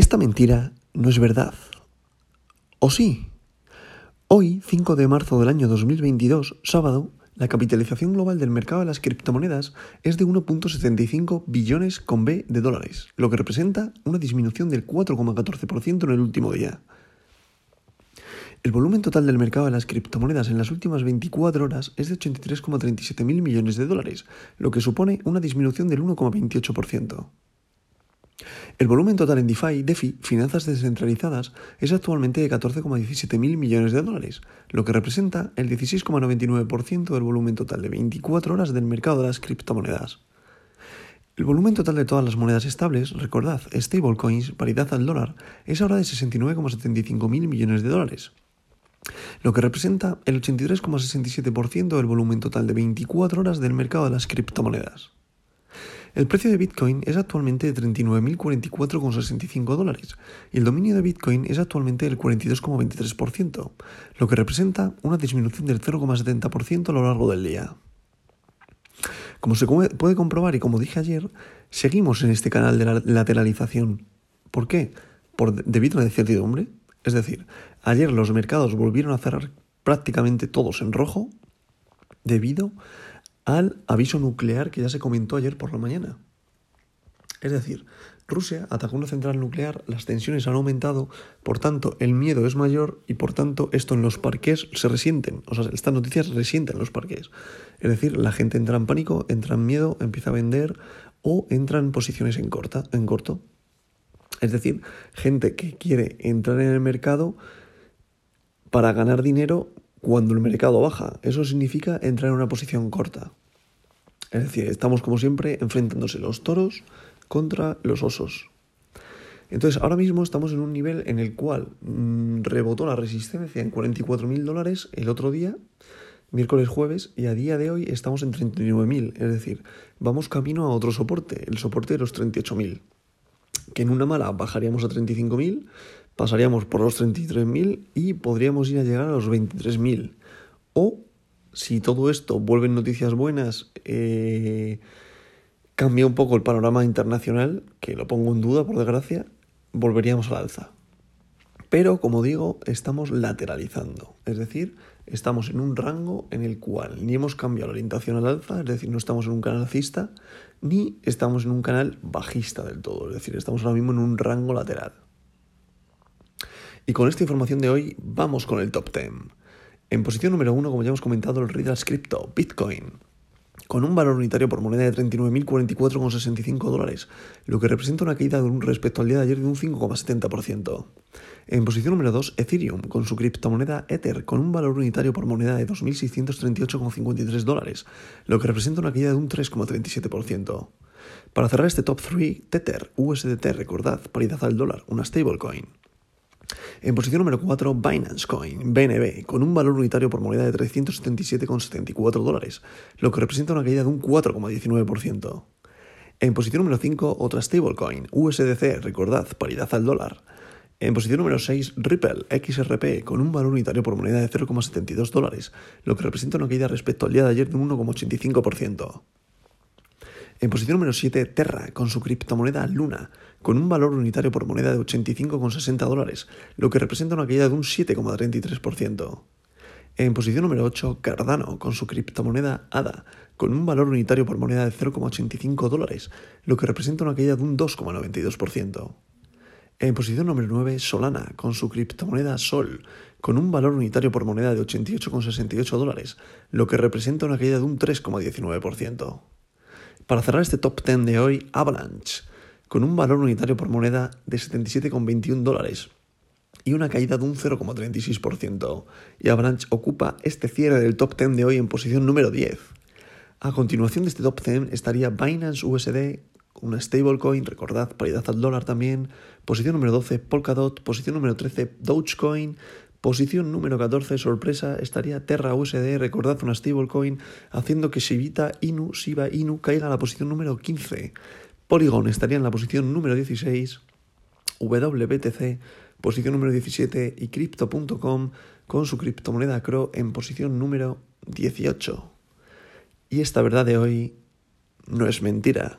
Esta mentira no es verdad. ¿O sí? Hoy, 5 de marzo del año 2022, sábado, la capitalización global del mercado de las criptomonedas es de 1.75 billones con B de dólares, lo que representa una disminución del 4,14% en el último día. El volumen total del mercado de las criptomonedas en las últimas 24 horas es de 83,37 mil millones de dólares, lo que supone una disminución del 1,28%. El volumen total en DeFi, DeFi, finanzas descentralizadas, es actualmente de 14,17 mil millones de dólares, lo que representa el 16,99% del volumen total de 24 horas del mercado de las criptomonedas. El volumen total de todas las monedas estables, recordad, stablecoins, paridad al dólar, es ahora de 69,75 mil millones de dólares, lo que representa el 83,67% del volumen total de 24 horas del mercado de las criptomonedas. El precio de Bitcoin es actualmente de 39.044,65 dólares y el dominio de Bitcoin es actualmente del 42,23%, lo que representa una disminución del 0,70% a lo largo del día. Como se puede comprobar y como dije ayer, seguimos en este canal de lateralización. ¿Por qué? Por, debido a la incertidumbre. Es decir, ayer los mercados volvieron a cerrar prácticamente todos en rojo debido al aviso nuclear que ya se comentó ayer por la mañana. Es decir, Rusia atacó una central nuclear, las tensiones han aumentado, por tanto el miedo es mayor y por tanto esto en los parques se resienten, o sea, estas noticias resienten en los parques. Es decir, la gente entra en pánico, entra en miedo, empieza a vender o entra en posiciones en, corta, en corto. Es decir, gente que quiere entrar en el mercado para ganar dinero cuando el mercado baja. Eso significa entrar en una posición corta. Es decir, estamos como siempre enfrentándose los toros contra los osos. Entonces, ahora mismo estamos en un nivel en el cual mm, rebotó la resistencia en 44.000 dólares el otro día, miércoles jueves, y a día de hoy estamos en 39.000. Es decir, vamos camino a otro soporte, el soporte de los 38.000 que en una mala bajaríamos a 35.000, pasaríamos por los 33.000 y podríamos ir a llegar a los 23.000. O si todo esto vuelve en noticias buenas, eh, cambia un poco el panorama internacional, que lo pongo en duda por desgracia, volveríamos al alza. Pero, como digo, estamos lateralizando, es decir, estamos en un rango en el cual ni hemos cambiado la orientación al alza, es decir, no estamos en un canal alcista, ni estamos en un canal bajista del todo, es decir, estamos ahora mismo en un rango lateral. Y con esta información de hoy vamos con el top 10. En posición número 1, como ya hemos comentado, el Riddles Crypto, Bitcoin con un valor unitario por moneda de 39.044,65 dólares, lo que representa una caída respecto al día de ayer de un 5,70%. En posición número 2, Ethereum, con su criptomoneda Ether, con un valor unitario por moneda de 2.638,53 dólares, lo que representa una caída de un 3,37%. Para cerrar este top 3, Tether, USDT, recordad, paridad al dólar, una stablecoin. En posición número 4, Binance Coin, BNB, con un valor unitario por moneda de 377,74 dólares, lo que representa una caída de un 4,19%. En posición número 5, otra stablecoin, USDC, recordad, paridad al dólar. En posición número 6, Ripple XRP, con un valor unitario por moneda de 0,72 dólares, lo que representa una caída respecto al día de ayer de un 1,85%. En posición número 7, Terra, con su criptomoneda Luna, con un valor unitario por moneda de 85,60 dólares, lo que representa una caída de un 7,33%. En posición número 8, Cardano, con su criptomoneda ADA, con un valor unitario por moneda de 0,85 dólares, lo que representa una caída de un 2,92%. En posición número 9, Solana, con su criptomoneda Sol, con un valor unitario por moneda de 88,68 dólares, lo que representa una caída de un 3,19%. Para cerrar este top 10 de hoy, Avalanche, con un valor unitario por moneda de 77,21 dólares y una caída de un 0,36%. Y Avalanche ocupa este cierre del top 10 de hoy en posición número 10. A continuación de este top 10 estaría Binance USD, una stablecoin, recordad, paridad al dólar también. Posición número 12, Polkadot. Posición número 13, Dogecoin. Posición número 14, sorpresa, estaría Terra USD, recordad una stablecoin, haciendo que Shibita Inu, Shiba Inu caiga a la posición número 15. Polygon estaría en la posición número 16, WBTC, posición número 17 y Crypto.com con su criptomoneda CRO en posición número 18. Y esta verdad de hoy no es mentira.